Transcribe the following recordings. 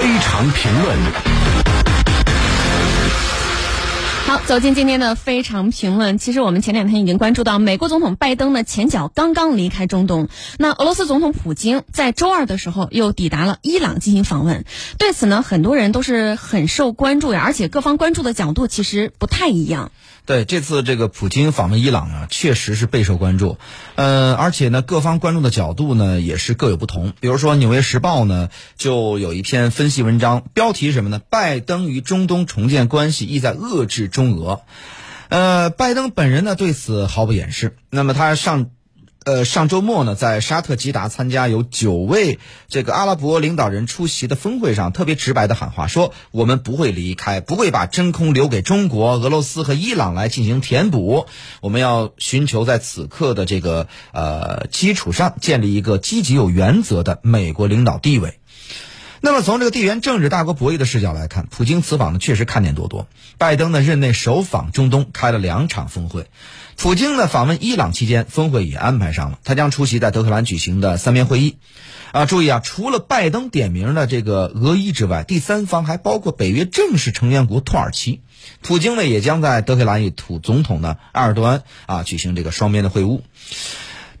非常评论。好，走进今天的非常评论。其实我们前两天已经关注到，美国总统拜登的前脚刚刚离开中东，那俄罗斯总统普京在周二的时候又抵达了伊朗进行访问。对此呢，很多人都是很受关注呀，而且各方关注的角度其实不太一样。对，这次这个普京访问伊朗啊，确实是备受关注，呃，而且呢，各方关注的角度呢也是各有不同。比如说，《纽约时报》呢就有一篇分析文章，标题是什么呢？拜登与中东重建关系意在遏制中俄。呃，拜登本人呢对此毫不掩饰。那么他上。呃，上周末呢，在沙特吉达参加有九位这个阿拉伯领导人出席的峰会上，特别直白的喊话说：“我们不会离开，不会把真空留给中国、俄罗斯和伊朗来进行填补。我们要寻求在此刻的这个呃基础上，建立一个积极有原则的美国领导地位。”那么从这个地缘政治大国博弈的视角来看，普京此访呢确实看点多多。拜登呢任内首访中东，开了两场峰会。普京呢访问伊朗期间，峰会也安排上了，他将出席在德黑兰举行的三边会议。啊，注意啊，除了拜登点名的这个俄伊之外，第三方还包括北约正式成员国土耳其。普京呢也将在德黑兰与土总统呢埃尔多安啊举行这个双边的会晤。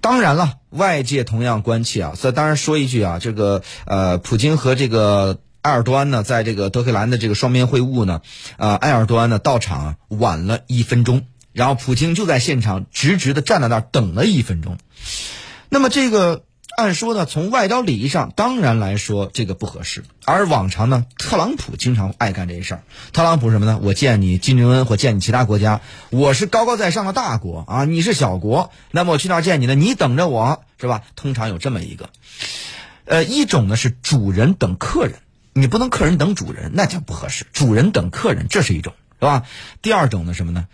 当然了，外界同样关切啊。所以当然说一句啊，这个呃，普京和这个埃尔多安呢，在这个德黑兰的这个双边会晤呢，呃，埃尔多安呢到场晚了一分钟，然后普京就在现场直直的站在那儿等了一分钟。那么这个。按说呢，从外交礼仪上，当然来说这个不合适。而往常呢，特朗普经常爱干这事儿。特朗普什么呢？我见你金正恩或见你其他国家，我是高高在上的大国啊，你是小国，那么我去那儿见你呢，你等着我是吧？通常有这么一个，呃，一种呢是主人等客人，你不能客人等主人，那叫不合适。主人等客人，这是一种，是吧？第二种呢什么呢？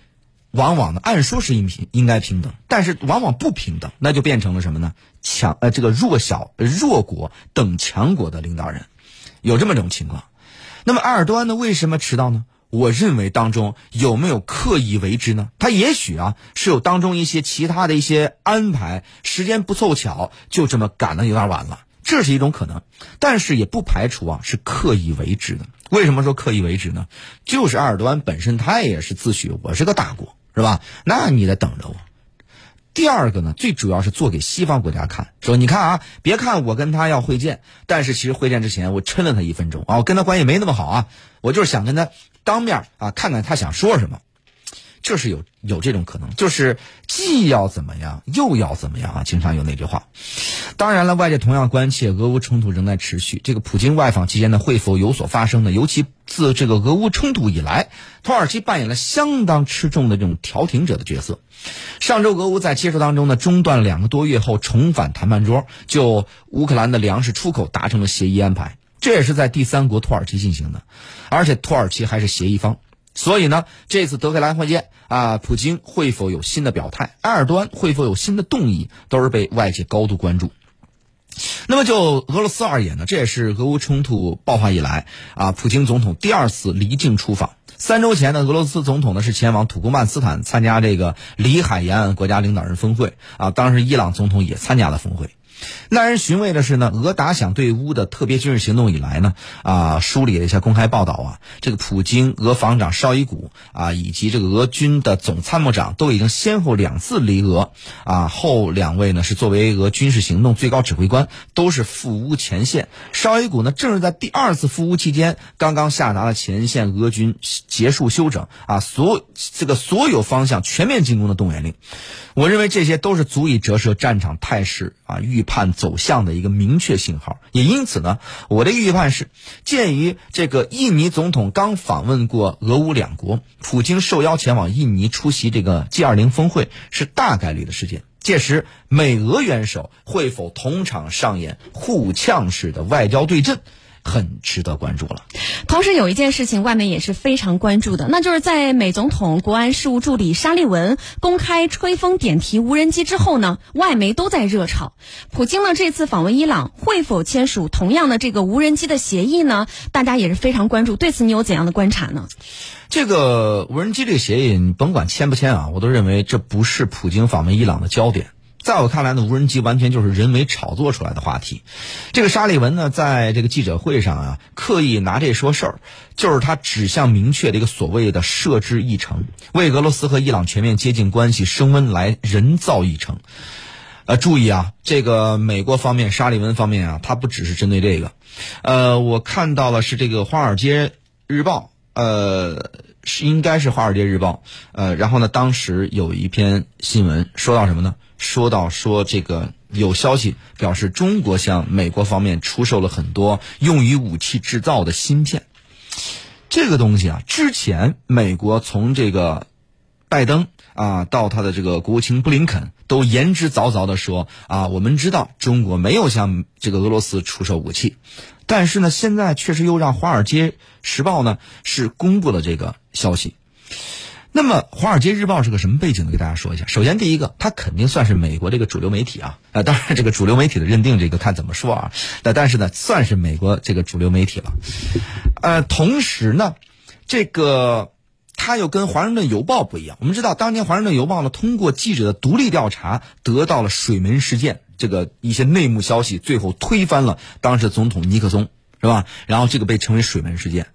往往呢，按说是应平应该平等，但是往往不平等，那就变成了什么呢？强呃，这个弱小弱国等强国的领导人，有这么种情况。那么埃尔多安呢，为什么迟到呢？我认为当中有没有刻意为之呢？他也许啊是有当中一些其他的一些安排，时间不凑巧，就这么赶的有点晚了，这是一种可能。但是也不排除啊是刻意为之的。为什么说刻意为之呢？就是埃尔多安本身他也是自诩我是个大国。是吧？那你得等着我。第二个呢，最主要是做给西方国家看，说你看啊，别看我跟他要会见，但是其实会见之前我抻了他一分钟啊，我跟他关系没那么好啊，我就是想跟他当面啊，看看他想说什么。这是有有这种可能，就是既要怎么样，又要怎么样啊？经常有那句话。当然了，外界同样关切俄乌冲突仍在持续，这个普京外访期间呢，会否有所发生呢？尤其自这个俄乌冲突以来，土耳其扮演了相当吃重的这种调停者的角色。上周俄乌在接触当中呢，中断两个多月后重返谈判桌，就乌克兰的粮食出口达成了协议安排，这也是在第三国土耳其进行的，而且土耳其还是协议方。所以呢，这次德黑兰会见啊，普京会否有新的表态？埃尔多安会否有新的动议？都是被外界高度关注。那么就俄罗斯而言呢，这也是俄乌冲突爆发以来啊，普京总统第二次离境出访。三周前呢，俄罗斯总统呢是前往土库曼斯坦参加这个里海沿岸国家领导人峰会啊，当时伊朗总统也参加了峰会。耐人寻味的是呢，俄打响对乌的特别军事行动以来呢，啊，梳理了一下公开报道啊，这个普京、俄防长绍伊古啊，以及这个俄军的总参谋长都已经先后两次离俄，啊，后两位呢是作为俄军事行动最高指挥官，都是赴乌前线。绍伊古呢，正是在第二次赴乌期间，刚刚下达了前线俄军结束休整啊，所这个所有方向全面进攻的动员令。我认为这些都是足以折射战场态势啊，预判走向的一个明确信号。也因此呢，我的预判是，鉴于这个印尼总统刚访问过俄乌两国，普京受邀前往印尼出席这个 G20 峰会是大概率的事件。届时，美俄元首会否同场上演互呛式的外交对阵？很值得关注了。同时，有一件事情外媒也是非常关注的，那就是在美总统国安事务助理沙利文公开吹风点题无人机之后呢，外媒都在热炒。普京呢这次访问伊朗会否签署同样的这个无人机的协议呢？大家也是非常关注。对此，你有怎样的观察呢？这个无人机这个协议，你甭管签不签啊，我都认为这不是普京访问伊朗的焦点。在我看来呢，无人机完全就是人为炒作出来的话题。这个沙利文呢，在这个记者会上啊，刻意拿这说事儿，就是他指向明确的一个所谓的设置议程，为俄罗斯和伊朗全面接近关系升温来人造议程。呃，注意啊，这个美国方面沙利文方面啊，他不只是针对这个。呃，我看到了是这个《华尔街日报》，呃，是应该是《华尔街日报》。呃，然后呢，当时有一篇新闻说到什么呢？说到说这个有消息表示，中国向美国方面出售了很多用于武器制造的芯片。这个东西啊，之前美国从这个拜登啊到他的这个国务卿布林肯都言之凿凿的说啊，我们知道中国没有向这个俄罗斯出售武器，但是呢，现在确实又让《华尔街时报》呢是公布了这个消息。那么，《华尔街日报》是个什么背景呢？给大家说一下。首先，第一个，它肯定算是美国这个主流媒体啊。呃，当然，这个主流媒体的认定，这个看怎么说啊。那但是呢，算是美国这个主流媒体了。呃，同时呢，这个它又跟《华盛顿邮报》不一样。我们知道，当年《华盛顿邮报》呢，通过记者的独立调查，得到了水门事件这个一些内幕消息，最后推翻了当时总统尼克松，是吧？然后这个被称为水门事件，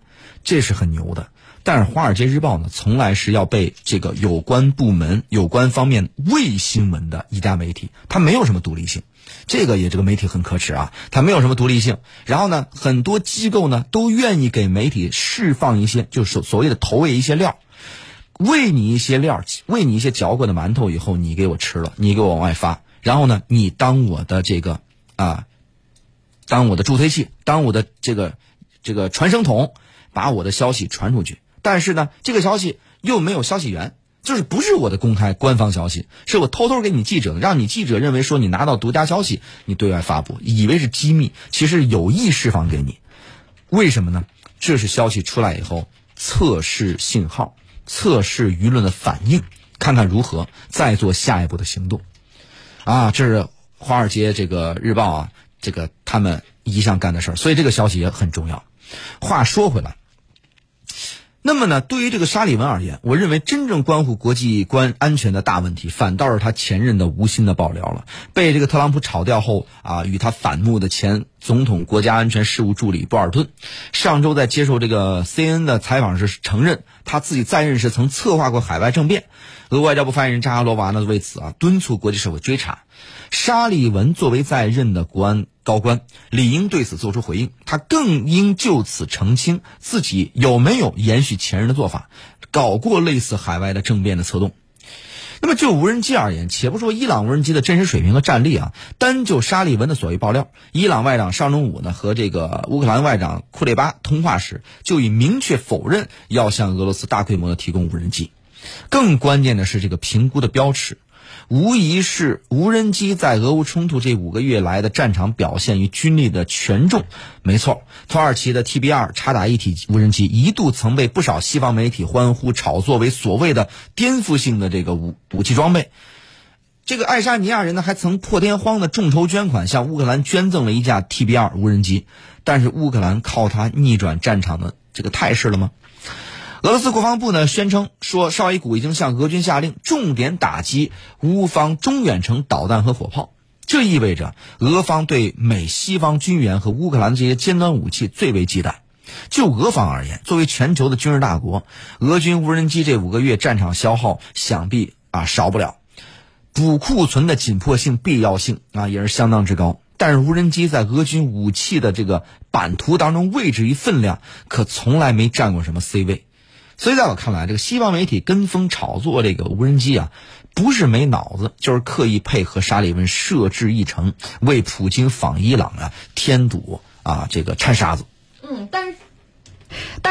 这是很牛的。但是《华尔街日报》呢，从来是要被这个有关部门、有关方面喂新闻的一家媒体，它没有什么独立性。这个也这个媒体很可耻啊，它没有什么独立性。然后呢，很多机构呢都愿意给媒体释放一些，就是所谓的投喂一些料，喂你一些料，喂你一些嚼过的馒头以后，你给我吃了，你给我往外发，然后呢，你当我的这个啊，当我的助推器，当我的这个这个传声筒，把我的消息传出去。但是呢，这个消息又没有消息源，就是不是我的公开官方消息，是我偷偷给你记者的，让你记者认为说你拿到独家消息，你对外发布，以为是机密，其实有意释放给你。为什么呢？这是消息出来以后测试信号，测试舆论的反应，看看如何再做下一步的行动。啊，这是华尔街这个日报啊，这个他们一向干的事儿，所以这个消息也很重要。话说回来。那么呢，对于这个沙利文而言，我认为真正关乎国际关安全的大问题，反倒是他前任的无心的爆料了。被这个特朗普炒掉后啊，与他反目的前总统国家安全事务助理博尔顿，上周在接受这个 CNN 的采访时承认，他自己在任时曾策划过海外政变。俄外交部发言人扎哈罗娃呢为此啊敦促国际社会追查。沙利文作为在任的国安高官，理应对此作出回应。他更应就此澄清自己有没有延续前任的做法，搞过类似海外的政变的策动。那么就无人机而言，且不说伊朗无人机的真实水平和战力啊，单就沙利文的所谓爆料，伊朗外长上周五呢和这个乌克兰外长库列巴通话时，就已明确否认要向俄罗斯大规模的提供无人机。更关键的是这个评估的标尺。无疑是无人机在俄乌冲突这五个月来的战场表现与军力的权重。没错，土耳其的 TB2 插打一体无人机一度曾被不少西方媒体欢呼炒作为所谓的颠覆性的这个武武器装备。这个爱沙尼亚人呢，还曾破天荒的众筹捐款向乌克兰捐赠了一架 TB2 无人机。但是乌克兰靠它逆转战场的这个态势了吗？俄罗斯国防部呢宣称说，绍伊古已经向俄军下令重点打击乌方中远程导弹和火炮。这意味着俄方对美西方军援和乌克兰这些尖端武器最为忌惮。就俄方而言，作为全球的军事大国，俄军无人机这五个月战场消耗想必啊少不了，补库存的紧迫性、必要性啊也是相当之高。但是无人机在俄军武器的这个版图当中位置与分量，可从来没占过什么 C 位。所以，在我看来，这个西方媒体跟风炒作这个无人机啊，不是没脑子，就是刻意配合沙利文设置议程，为普京访伊朗啊添堵啊这个掺沙子。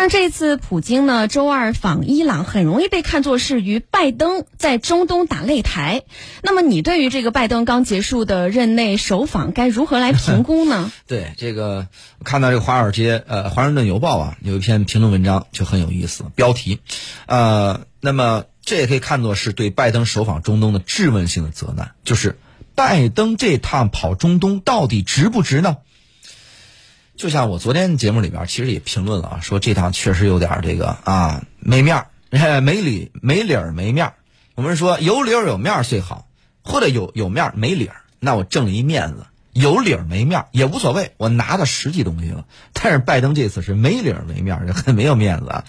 嗯，但是。但是这次普京呢，周二访伊朗，很容易被看作是与拜登在中东打擂台。那么，你对于这个拜登刚结束的任内首访，该如何来评 估呢？对这个，看到这个《华尔街》呃，《华盛顿邮报》啊，有一篇评论文章就很有意思，标题，呃，那么这也可以看作是对拜登首访中东的质问性的责难，就是拜登这趟跑中东到底值不值呢？就像我昨天节目里边其实也评论了啊，说这趟确实有点这个啊没面儿，没理没理儿没面儿。我们说有理儿有面儿最好，或者有有面儿没理儿，那我挣一面子；有理儿没面儿也无所谓，我拿到实际东西了。但是拜登这次是没理儿没面儿很没有面子啊。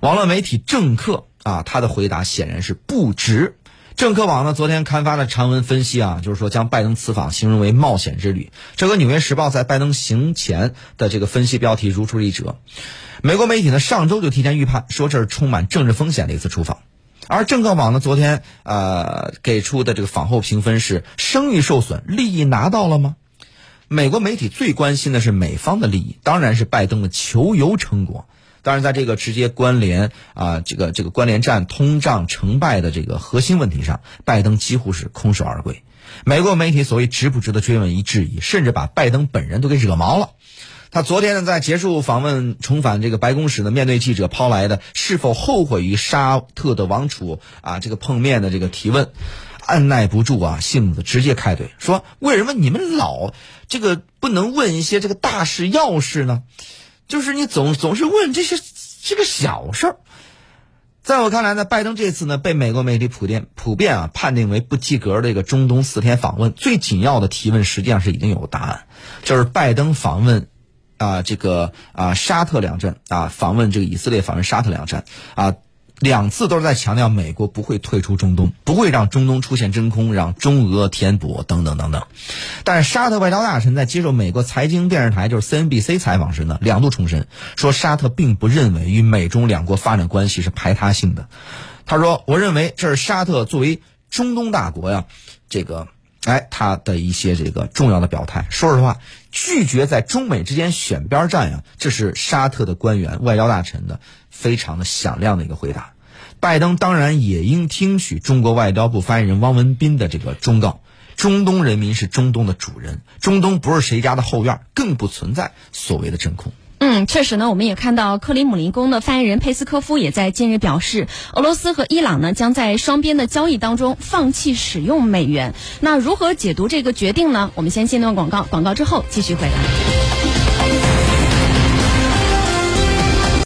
网络媒体政客啊，他的回答显然是不值。政客网呢昨天刊发了长文分析啊，就是说将拜登此访形容为冒险之旅。这和《纽约时报》在拜登行前的这个分析标题如出一辙。美国媒体呢上周就提前预判说这是充满政治风险的一次出访，而政客网呢昨天呃给出的这个访后评分是声誉受损，利益拿到了吗？美国媒体最关心的是美方的利益，当然是拜登的求油成果。当然，在这个直接关联啊，这个这个关联战通胀成败的这个核心问题上，拜登几乎是空手而归。美国媒体所谓值不值得追问一质疑，甚至把拜登本人都给惹毛了。他昨天呢，在结束访问重返这个白宫时呢，面对记者抛来的是否后悔与沙特的王储啊这个碰面的这个提问，按耐不住啊性子，直接开怼说：“为什么你们老这个不能问一些这个大事要事呢？”就是你总总是问这些这个小事儿，在我看来呢，拜登这次呢被美国媒体普遍普遍啊判定为不及格的一个中东四天访问，最紧要的提问实际上是已经有答案，就是拜登访问啊这个啊沙特两站啊访问这个以色列访问沙特两站啊。两次都是在强调美国不会退出中东，不会让中东出现真空，让中俄填补等等等等。但是沙特外交大臣在接受美国财经电视台就是 CNBC 采访时呢，两度重申说沙特并不认为与美中两国发展关系是排他性的。他说：“我认为这是沙特作为中东大国呀，这个哎他的一些这个重要的表态。说实话，拒绝在中美之间选边站呀，这是沙特的官员外交大臣的非常的响亮的一个回答。”拜登当然也应听取中国外交部发言人汪文斌的这个忠告：中东人民是中东的主人，中东不是谁家的后院，更不存在所谓的真空。嗯，确实呢，我们也看到克里姆林宫的发言人佩斯科夫也在近日表示，俄罗斯和伊朗呢将在双边的交易当中放弃使用美元。那如何解读这个决定呢？我们先进段广告，广告之后继续回来。